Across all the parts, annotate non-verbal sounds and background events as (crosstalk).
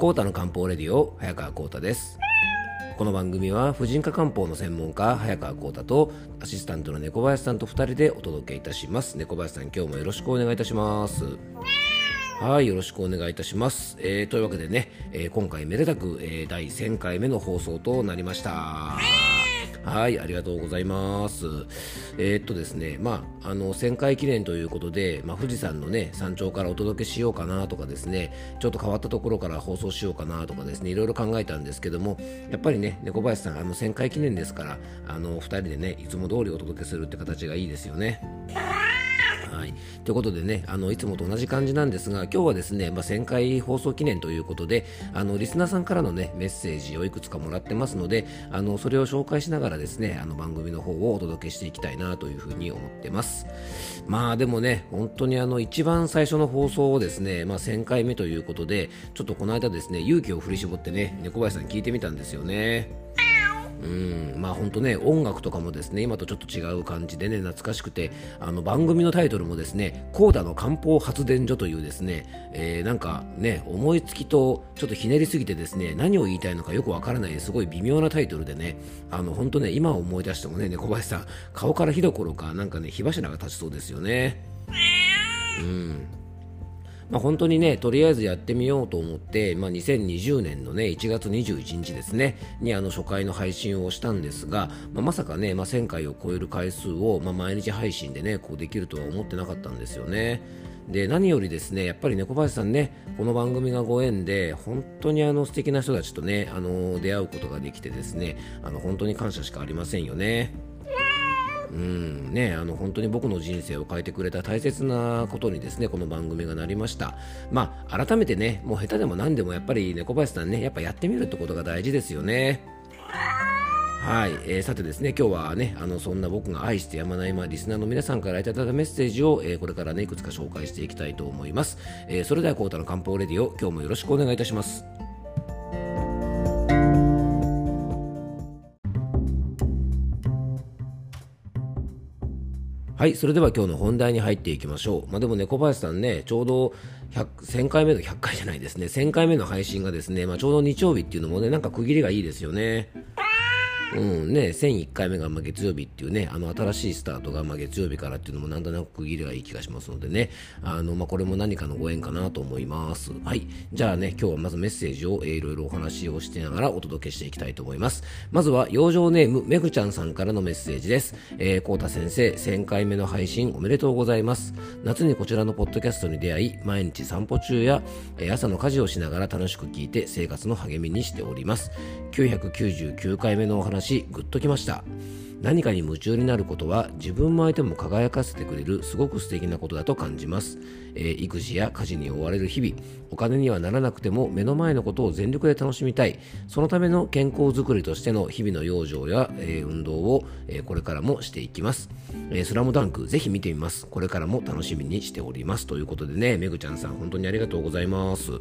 コータの漢方レディオ早川コータですこの番組は婦人科漢方の専門家早川コータとアシスタントの猫林さんと2人でお届けいたします猫林さん今日もよろしくお願いいたしますはい、よろしくお願いいたします。えー、というわけでね、えー、今回めでたく、えー、第1000回目の放送となりました。はい、ありがとうございます。えー、っとですね、まあ、あの、1000回記念ということで、まあ、富士山のね、山頂からお届けしようかなとかですね、ちょっと変わったところから放送しようかなとかですね、いろいろ考えたんですけども、やっぱりね、猫林さん、あの、1000回記念ですから、あの、2人でね、いつも通りお届けするって形がいいですよね。はい、ということでねあのいつもと同じ感じなんですが今日はですね、まあ、1000回放送記念ということであのリスナーさんからの、ね、メッセージをいくつかもらってますのであのそれを紹介しながらですねあの番組の方をお届けしていきたいなというふうに思ってます。まあでもね本当にあの一番最初の放送をですね、まあ、1000回目ということでちょっとこの間ですね勇気を振り絞ってね猫林さんに聞いてみたんですよね。うん。まあ本当ね音楽とかもですね今とちょっと違う感じでね懐かしくてあの番組のタイトルもですね「コーダの漢方発電所」というですね、えー、なんかね思いつきとちょっとひねりすぎてですね何を言いたいのかよくわからないすごい微妙なタイトルでねあの本当ね今思い出してもね猫林さん顔から火どころかなんかね火柱が立ちそうですよね。うん。まあ、本当にね、とりあえずやってみようと思って、まあ、2020年のね、1月21日ですね、にあの初回の配信をしたんですが、まあ、まさかね、まあ、1000回を超える回数を、まあ、毎日配信でね、こうできるとは思ってなかったんですよね。で何よりですねやっぱり猫林さんねこの番組がご縁で本当にあの素敵な人たちとねあの出会うことができてですねあの本当に感謝しかありませんよね。うんね、あの本当に僕の人生を変えてくれた大切なことにですねこの番組がなりました。まあ、改めてね、もう下手でも何でもやっぱり猫林さんね、やっぱやってみるってことが大事ですよね。はい、えー、さてですね、今日はね、あのそんな僕が愛してやまないまリスナーの皆さんからいただいたメッセージを、えー、これからねいくつか紹介していきたいと思います。えー、それではコータの漢方レディオ、今日もよろしくお願いいたします。はい、それでは今日の本題に入っていきましょう。まあ、でもね、小林さんね、ちょうど1000回目の100回じゃないですね、1000回目の配信がですね、まあ、ちょうど日曜日っていうのもね、なんか区切りがいいですよね。うんね、1001回目がま月曜日っていうね、あの新しいスタートがま月曜日からっていうのもなんとなく区切りがいい気がしますのでね、あのま、これも何かのご縁かなと思います。はい。じゃあね、今日はまずメッセージを、いろいろお話をしてながらお届けしていきたいと思います。まずは、養生ネーム、めぐちゃんさんからのメッセージです。えー、こうた先生、1000回目の配信おめでとうございます。夏にこちらのポッドキャストに出会い、毎日散歩中や、えー、朝の家事をしながら楽しく聞いて生活の励みにしております。999回目のお話グッときました。何かに夢中になることは自分も相手も輝かせてくれるすごく素敵なことだと感じます、えー、育児や家事に追われる日々お金にはならなくても目の前のことを全力で楽しみたい。そのための健康づくりとしての日々の養生や、えー、運動を、えー、これからもしていきます、えスラムダンクぜひ見てみます。これからも楽しみにしております。ということでねめぐちゃんさん本当にありがとうございます。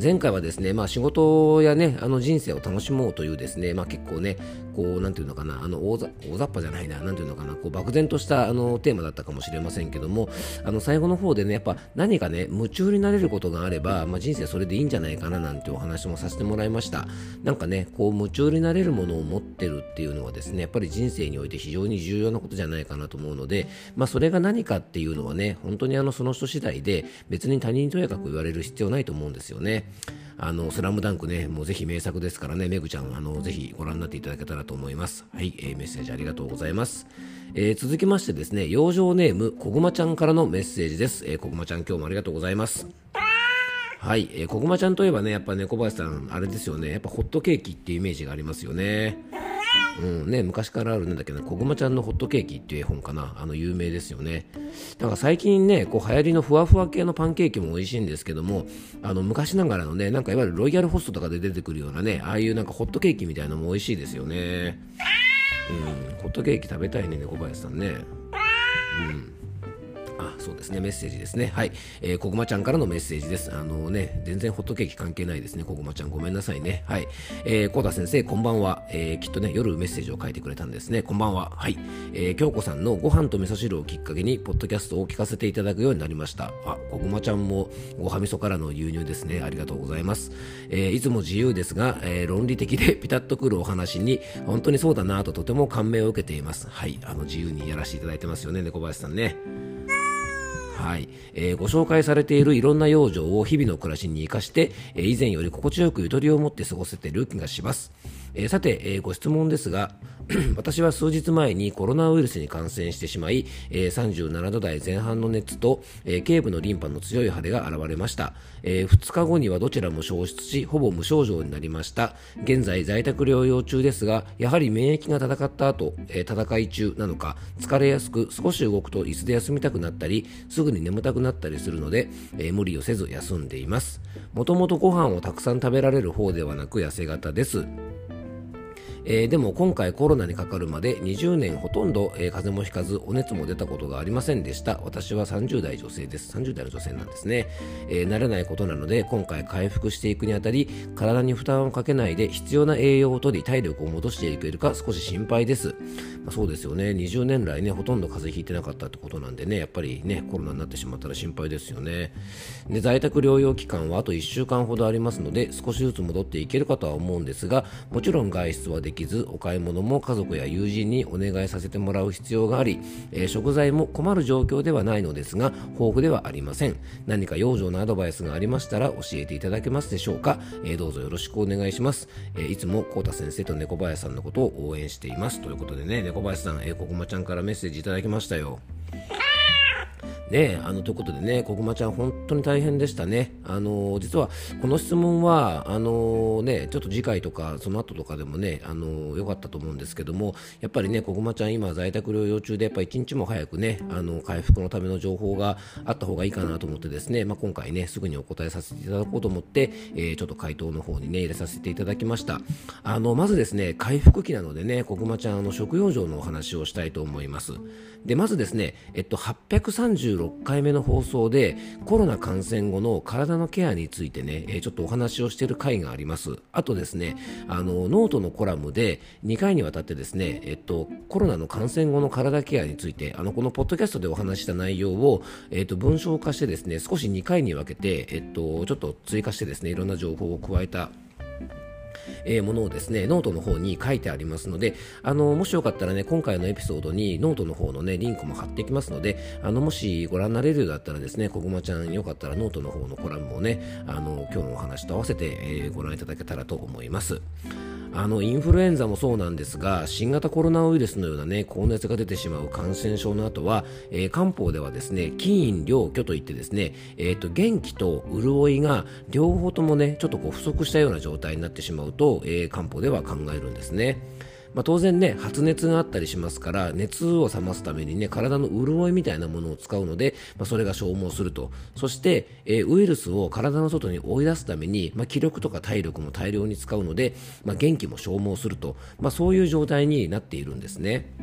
前回はですね、まあ、仕事やね、あの人生を楽しもうというですね、まあ、結構ね、こう、なんていうのかな、あの大ざ大雑把じゃないな、なんていうのかな、こう漠然としたあのテーマだったかもしれませんけども、あの最後の方でね、やっぱ何かね、夢中になれることがあれば、まあ、人生それでいいんじゃないかななんてお話もさせてもらいました。なんかね、こう夢中になれるものを持ってるっていうのはですね、やっぱり人生において非常に重要なことじゃないかなと思うので、まあ、それが何かっていうのはね、本当にあのその人次第で、別に他人にとやかく言われる必要ないと思うんですよね。あの、スラムダンクね、もうぜひ名作ですからね、めぐちゃん、あの、ぜひご覧になっていただけたらと思います。はい、えー、メッセージありがとうございます。えー、続きましてですね、養生ネーム、こぐまちゃんからのメッセージです。えー、こぐまちゃん、今日もありがとうございます。はい、えー、こぐまちゃんといえばね、やっぱ猫、林さん、あれですよね、やっぱホットケーキっていうイメージがありますよね。うんね、昔からあるんだけど、こぐまちゃんのホットケーキっていう絵本かな、あの有名ですよね。なんか最近ね、こう流行りのふわふわ系のパンケーキも美味しいんですけども、あの昔ながらのね、なんかいわゆるロイヤルホストとかで出てくるようなね、ああいうなんかホットケーキみたいなのも美味しいですよね。うん、ホットケーキ食べたいね、猫林さんね。うん。そうですね、メッセージですね。はい。えー、こぐまちゃんからのメッセージです。あのね、全然ホットケーキ関係ないですね。こぐまちゃんごめんなさいね。はい。えー、コータ先生、こんばんは。えー、きっとね、夜メッセージを書いてくれたんですね。こんばんは。はい。えー、京子さんのご飯と味噌汁をきっかけに、ポッドキャストを聞かせていただくようになりました。あ、こぐまちゃんもごはみそからの輸入ですね。ありがとうございます。えー、いつも自由ですが、えー、論理的で (laughs) ピタッとくるお話に、本当にそうだなととても感銘を受けています。はい。あの、自由にやらせていただいてますよね、猫林さんね。はい、えー、ご紹介されているいろんな養生を日々の暮らしに生かして、えー、以前より心地よくゆとりを持って過ごせている気がします。えー、さて、えー、ご質問ですが、(clears throat) 私は数日前にコロナウイルスに感染してしまい、えー、37度台前半の熱と、えー、頸部のリンパの強い腫れが現れました、え、2日後にはどちらも消失しほぼ無症状になりました。現在在宅療養中ですがやはり免疫が戦った後、え戦い中なのか疲れやすく少し動くと椅子で休みたくなったりすぐに眠たくなったりするので、え無理をせず休んでいます。もともとご飯をたくさん食べられる方ではなく痩せ型です。えー、でも今回コロナにかかるまで20年ほとんど、えー、風邪もひかずお熱も出たことがありませんでした。私は30代女性です。30代の女性なんですね、えー、慣れないことなので今回回復していくにあたり体に負担をかけないで必要な栄養をとり体力を戻していけるか少し心配です、まあ、そうですよね。20年来ねほとんど風邪ひいてなかったってことなんでねやっぱりねコロナになってしまったら心配ですよね。で在宅療養期間はあと1週間ほどありますので少しずつ戻っていけるかとは思うんですがもちろん外出はできずお買い物も家族や友人にお願いさせてもらう必要があり、えー、食材も困る状況ではないのですが豊富ではありません。何か養生のアドバイスがありましたら教えていただけますでしょうか、えー、どうぞよろしくお願いします、えー、いつもコ太先生と猫林さんのことを応援しています。ということでね猫林さん、えー、ここまちゃんからメッセージいただきましたよ。ね、あのということでね、こぐまちゃん、本当に大変でしたね。あの実はこの質問はあのね、ちょっと次回とかその後とかでもね、あの良かったと思うんですけども、やっぱりね、こぐまちゃん、今、在宅療養中で、やっぱ一日も早くね、あの回復のための情報があった方がいいかなと思ってですね、まあ、今回ね、すぐにお答えさせていただこうと思って、えー、ちょっと回答の方にね、入れさせていただきました。あのまずですね、回復期なのでね、こぐまちゃん、あの食用上のお話をしたいと思います。で、まずですね、えっと、6回目の放送でコロナ感染後の体のケアについてね、え、ちょっとお話をしている回があります。あとですね、あの、ノートのコラムで2回にわたってですね、えっと、コロナの感染後の体ケアについて、あの、このポッドキャストでお話した内容を、えっと、文章化してですね、少し2回に分けて、えっと、ちょっと追加してですね、いろんな情報を加えたえー、ものをですねノートの方に書いてありますのであのもしよかったらね今回のエピソードにノートの方のねリンクも貼っていきますのであのもしご覧になれるようだったらですねこぐまちゃんよかったらノートの方のコラムをねあの今日のお話と合わせて、えー、ご覧いただけたらと思います。あのインフルエンザもそうなんですが新型コロナウイルスのような、ね、高熱が出てしまう感染症の後は、えー、漢方ではですね気陰両虚といってですね、えーと、元気と潤いが両方ともねちょっとこう不足したような状態になってしまうと、えー、漢方では考えるんですね。まあ、当然ね発熱があったりしますから熱を冷ますためにね体の潤いみたいなものを使うので、まあ、それが消耗するとそして、えー、ウイルスを体の外に追い出すために、まあ、気力とか体力も大量に使うので、まあ、元気も消耗すると、まあ、そういう状態になっているんですね。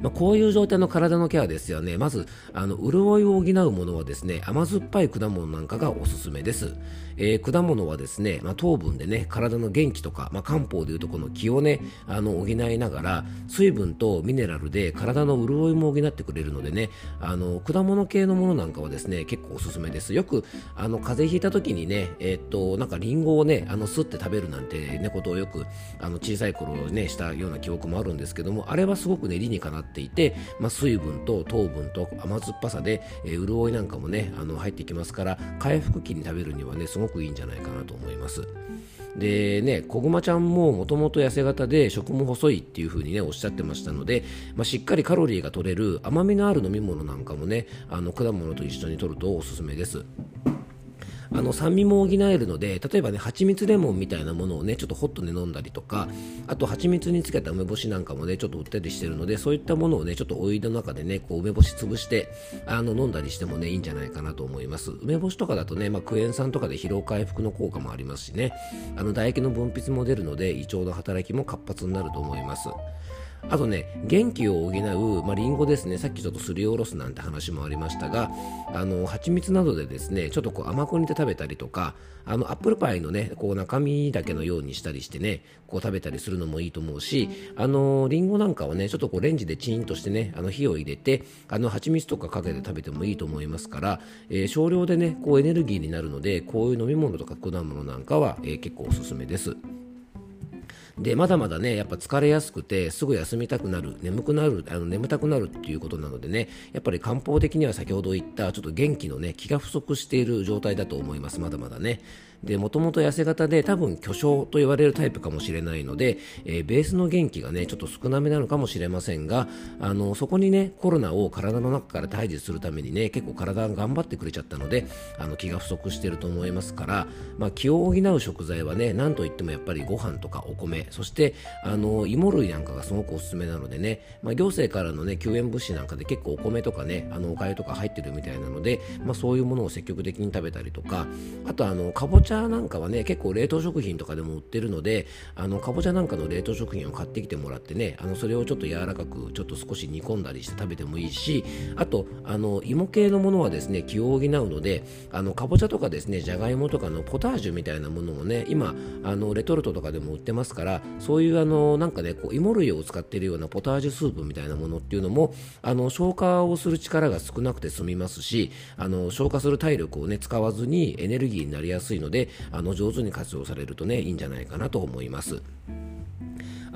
まあ、こういう状態の体のケアですよね。まず、あの、潤いを補うものはですね、甘酸っぱい果物なんかがおすすめです。えー、果物はですね、まあ、糖分でね、体の元気とか、まあ、漢方でいうとこの気をね、あの、補いながら、水分とミネラルで体の潤いも補ってくれるのでね、あの、果物系のものなんかはですね、結構おすすめです。よく、あの、風邪ひいた時にね、えー、っと、なんかリンゴをね、あの、すって食べるなんてね、ことをよく、あの、小さい頃ね、したような記憶もあるんですけども、あれはすごくね、理にかなっていて、まあ、水分と糖分と甘酸っぱさで、えー、潤いなんかもね、あの、入ってきますから、回復期に食べるにはね、すごくいいんじゃないかなと思います。でね、こぐまちゃんももともと痩せ型で食も細いっていう風にね、おっしゃってましたので、まあ、しっかりカロリーが取れる甘みのある飲み物なんかもね、あの果物と一緒に摂るとおすすめです。あの酸味も補えるので例えばね蜂蜜レモンみたいなものをねちょっとホットで飲んだりとかあと蜂蜜につけた梅干しなんかもねちょっと売ったりしてるのでそういったものをねちょっとお湯の中でねこう梅干し潰してあの飲んだりしてもねいいんじゃないかなと思います。梅干しとかだとね、まあ、クエン酸とかで疲労回復の効果もありますしね。あの唾液の分泌も出るので胃腸の働きも活発になると思います。あとね、元気を補う、まあ、リンゴですね、さっきちょっとすりおろすなんて話もありましたが、あの、蜂蜜などでですね、ちょっとこう甘く煮て食べたりとか、あの、アップルパイのね、こう中身だけのようにしたりしてね、こう食べたりするのもいいと思うし、あの、リンゴなんかはね、ちょっとこうレンジでチーンとしてね、あの火を入れて、あの、蜂蜜とかかけて食べてもいいと思いますから、えー、少量でね、こうエネルギーになるので、こういう飲み物とか果物なんかは、えー、結構おすすめです。でまだまだねやっぱ疲れやすくてすぐ休みたくなる眠くなるあの眠たくなるっていうことなのでねやっぱり漢方的には先ほど言ったちょっと元気のね気が不足している状態だと思います。まだまだね。で、もともと痩せ型で多分巨匠と言われるタイプかもしれないので、えー、ベースの元気がね、ちょっと少なめなのかもしれませんが、あの、そこにね、コロナを体の中から退治するためにね、結構体が頑張ってくれちゃったので、あの、気が不足していると思いますから、まあ、気を補う食材はね、なんといってもやっぱりご飯とかお米、そして、あの、芋類なんかがすごくおすすめなのでね、まあ、行政からのね、救援物資なんかで結構お米とかね、あの、おかゆとか入ってるみたいなので、まあ、そういうものを積極的に食べたりとか、あとあの、かぼちゃなんかはね、結構冷凍食品とかでも売ってるのであのかぼちゃなんかの冷凍食品を買ってきてもらってねあのそれをちょっと柔らかくちょっと少し煮込んだりして食べてもいいしあとあの芋系のものはですね気を補うのであのかぼちゃとかですねじゃがいもとかのポタージュみたいなものもね今あのレトルトとかでも売ってますからそういうあのなんかねこう芋類を使っているようなポタージュスープみたいなものっていうのもあの消化をする力が少なくて済みますしあの消化する体力をね使わずにエネルギーになりやすいのであの上手に活用されるとねいいんじゃないかなと思います。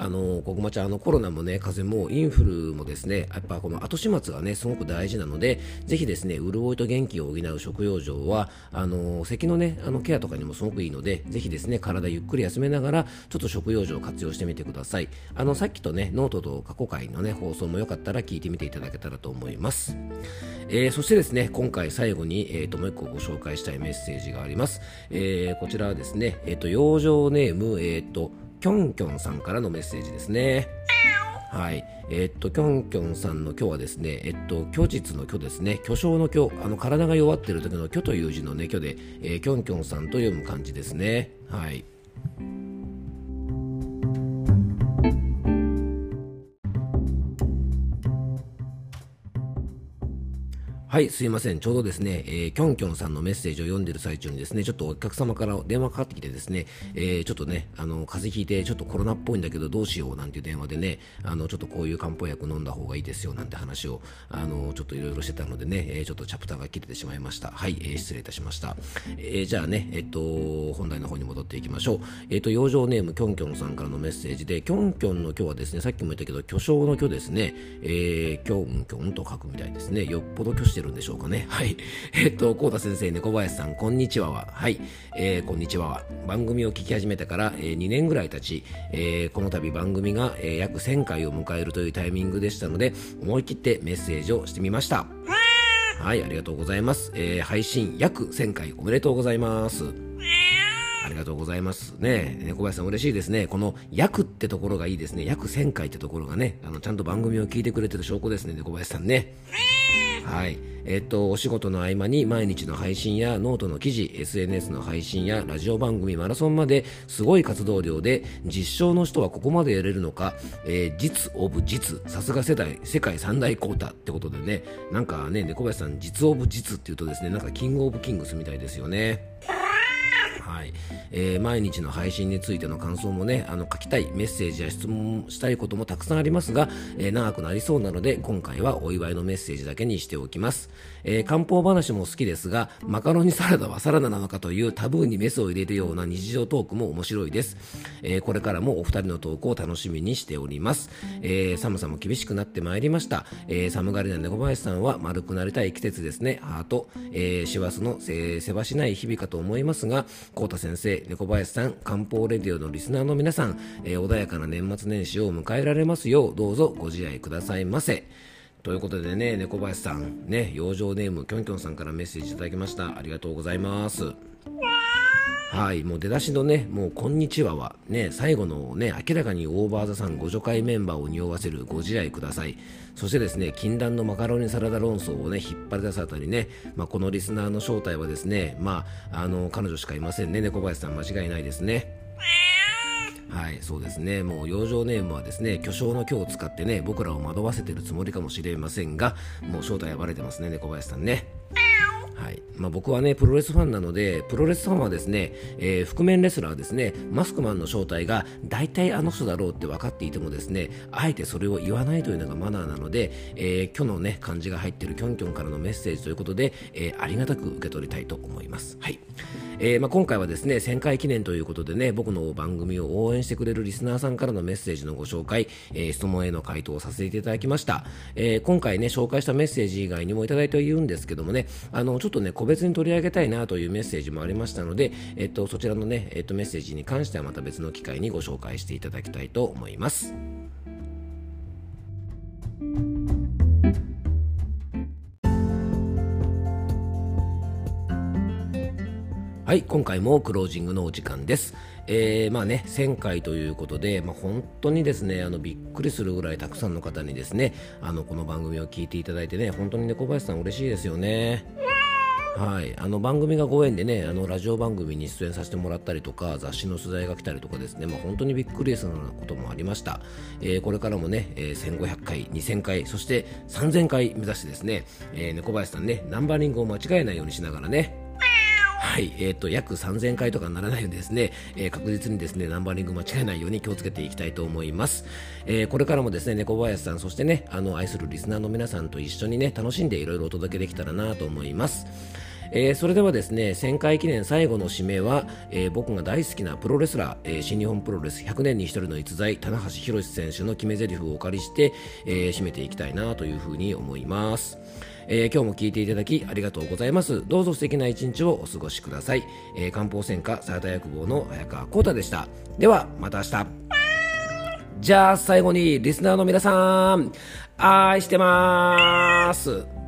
あのこぐまちゃんあのコロナもね風邪もインフルもですねやっぱこの後始末がねすごく大事なのでぜひですね潤いと元気を補う食養生はあの咳のねあのケアとかにもすごくいいのでぜひですね体ゆっくり休めながらちょっと食養生を活用してみてください。あのさっきとねノートと過去回のね放送もよかったら聞いてみていただけたらと思います、えー、そしてですね今回最後に、えー、ともう一個ご紹介したいメッセージがあります、えー、こちらはですねえっ、ー、と養生ネームえっ、ときょんきょんさんからのメッセージですね。はい。えー、っと、きょんきょんさんの今日はですね、えっと、虚実の虚ですね、巨匠の虚、あの、体が弱ってる時の虚という字のね、虚で、えー、きょんきょんさんと読む感じですね。はい。はい、すいません。ちょうどですね、えー、きょんきょんさんのメッセージを読んでる最中にですね、ちょっとお客様から電話かかってきてですね、えー、ちょっとね、あの、風邪ひいて、ちょっとコロナっぽいんだけど、どうしようなんていう電話でね、あの、ちょっとこういう漢方薬飲んだ方がいいですよなんて話を、あの、ちょっといろいろしてたのでね、えー、ちょっとチャプターが切れてしまいました。はい、えー、失礼いたしました。えー、じゃあね、えっと、本題の方に戻っていきましょう。えっと、養生ネームきょんきょんさんからのメッセージで、きょんきょんの今日はですね、さっきも言ったけど、巨匠の巨ですね、えー、きょんきょんと書くみたいですね。よっぽど巨してるんでしょうかね。はい。えっと、こうた先生、猫林さん、こんにちはは。はい。えー、こんにちはは。番組を聞き始めてから、えー、2年ぐらい経ち、えー、この度番組が、えー、約1000回を迎えるというタイミングでしたので、思い切ってメッセージをしてみました。はい、ありがとうございます。えー、配信約1000回おめでとうございます。ありがとうございますね。猫林さん嬉しいですね。この約ってところがいいですね。約1000回ってところがね、あの、ちゃんと番組を聞いてくれてる証拠ですね、猫林さんね。はい。えっと、お仕事の合間に毎日の配信やノートの記事、SNS の配信やラジオ番組、マラソンまですごい活動量で、実証の人はここまでやれるのか、えー、実 of 実、さすが世代、世界三大コータってことでね、なんかね、猫林さん、実 of 実っていうとですね、なんか King of Kings みたいですよね。えー、毎日の配信についての感想もねあの書きたいメッセージや質問したいこともたくさんありますが、えー、長くなりそうなので今回はお祝いのメッセージだけにしておきます、えー、漢方話も好きですがマカロニサラダはサラダなのかというタブーにメスを入れるような日常トークも面白いです、えー、これからもお二人のトークを楽しみにしております、えー、寒さも厳しくなってまいりました、えー、寒がりな猫林さんは丸くなりたい季節ですね。ハート、えー、師走のせせばしない日々かと思いますがコータ先生猫林さん漢方レディオのリスナーの皆さん、えー、穏やかな年末年始を迎えられますようどうぞご自愛くださいませということでね、猫林さん、ね、養生ネーム、きょんきょんさんからメッセージいただきました。ありがとうございます。はい、もう出だしのね、もうこんにちはは、ね、最後のね、明らかにオーバーザさんご助会メンバーを匂わせるご自愛ください。そしてですね、禁断のマカロニサラダ論争をね、引っ張り出すあたりね、まあ、このリスナーの正体はですね、まあ、あの、彼女しかいませんね、猫林さん間違いないですね。はいそうですねもう養生ネームはですね巨匠の今日を使ってね僕らを惑わせてるつもりかもしれませんがもう正体はバレてますね猫林さんねはい。まあ、僕はねプロレスファンなのでプロレスファンはですね、えー、覆面レスラーですねマスクマンの正体が大体あの人だろうって分かっていてもですねあえてそれを言わないというのがマナーなので、えー、今日のね漢字が入っているキョンキョンからのメッセージということで、えー、ありがたく受け取りたいと思います。はい。えー、まあ、今回はですね1000回記念ということでね僕の番組を応援してくれるリスナーさんからのメッセージのご紹介、えー、質問への回答をさせていただきました、えー、今回ね紹介したメッセージ以外にもいただいてはいるんですけどもねあのちょっとね個別に取り上げたいなというメッセージもありましたので、えっと、そちらのね、えっと、メッセージに関してはまた別の機会にご紹介していただきたいと思います。はい、今回もクロージングのお時間です。えー、まあね、1000回ということで、まあ、本当にですね、あのびっくりするぐらいたくさんの方にですね、あのこの番組を聞いていただいてね、本当にね、小林さん嬉しいですよね。はい、あの番組がご縁でねあのラジオ番組に出演させてもらったりとか雑誌の取材が来たりとかですね、まあ、本当にびっくりするようなこともありました、えー、これからもね、えー、1500回2000回そして3000回目指してですね、えー、猫林さんねナンバリングを間違えないようにしながらねはい、えっ、ー、と、約3000回とかならないようにですね、えー、確実にですね、ナンバリング間違えないように気をつけていきたいと思います。えー、これからもですね、猫林さん、そしてね、あの、愛するリスナーの皆さんと一緒にね、楽しんでいろいろお届けできたらなと思います。えー、それではですね1000回記念最後の締めは、えー、僕が大好きなプロレスラー、えー、新日本プロレス100年に1人の逸材棚橋宏選手の決め台詞をお借りして、えー、締めていきたいなというふうに思います。えー、今日も聞いていただきありがとうございます。どうぞ素敵な一日をお過ごしください。えー、漢方専科サラダ薬房の早川浩太でした。では、また明日。じゃあ最後にリスナーの皆さん、愛してます。